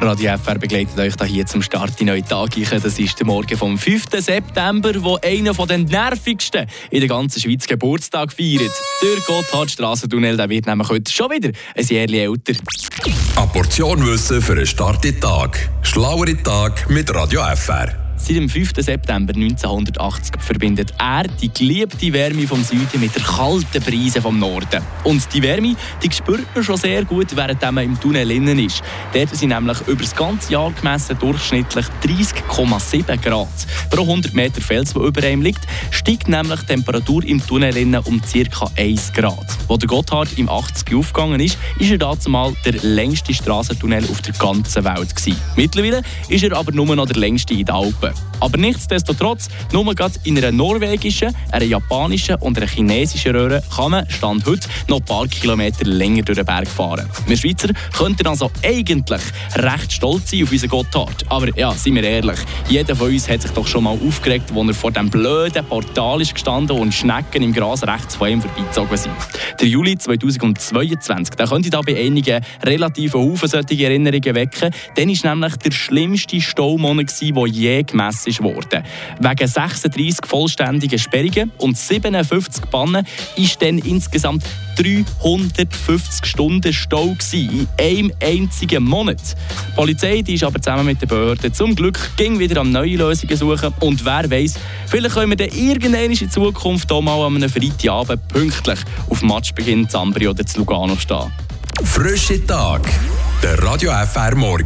Radio FR begleitet euch hier zum Start in neuen Tag. Das ist der Morgen vom 5. September, wo einer der nervigsten in der ganzen Schweiz Geburtstag feiert. Der Gotthardstrassentunnel wird nämlich heute schon wieder ein Jahr älter. Eine Portion Wissen für einen Start in den Tag. Schlauere Tag mit Radio FR. Seit dem 5. September 1980 verbindet er die geliebte Wärme vom Süden mit der kalten Brise vom Norden. Und die Wärme die spürt man schon sehr gut, während man im Tunnel innen ist. Dort sind nämlich über das ganze Jahr gemessen durchschnittlich 30,7 Grad. Pro 100 Meter Fels, der über ihm liegt, steigt nämlich die Temperatur im Tunnel innen um ca. 1 Grad. Wo der Gotthard im 80 aufgegangen ist, ist er dazu mal der längste Straßentunnel auf der ganzen Welt. Mittlerweile ist er aber nur noch der längste in den Alpen. Alpen. Aber nichtsdestotrotz, nur gerade in einer norwegischen, einer japanischen und einer chinesischen Röhre kann man, Stand heute, noch ein paar Kilometer länger durch den Berg fahren. Wir Schweizer könnten also eigentlich recht stolz sein auf unseren Gotthard. Aber ja, seien wir ehrlich, jeder von uns hat sich doch schon mal aufgeregt, als er vor dem blöden Portal ist gestanden und Schnecken im Gras rechts von ihm vorbeizogen sind. Der Juli 2022, da könnte da bei einigen relativ Haufen solche Erinnerungen wecken. Dann war nämlich der schlimmste Staumonat, der je gemessen wurde. Wegen 36 vollständigen Sperrungen und 57 Bannen ist dann insgesamt 350 Stunden Stau in einem einzigen Monat. Die Polizei die ist aber zusammen mit den Behörden zum Glück ging wieder an neue Lösungen suchen und wer weiß, vielleicht können wir dann irgendwann in Zukunft auch mal an einem Freitagabend pünktlich auf Matchbeginn Zambri oder zu Lugano stehen. Frische Tag, der Radio FR Morgen.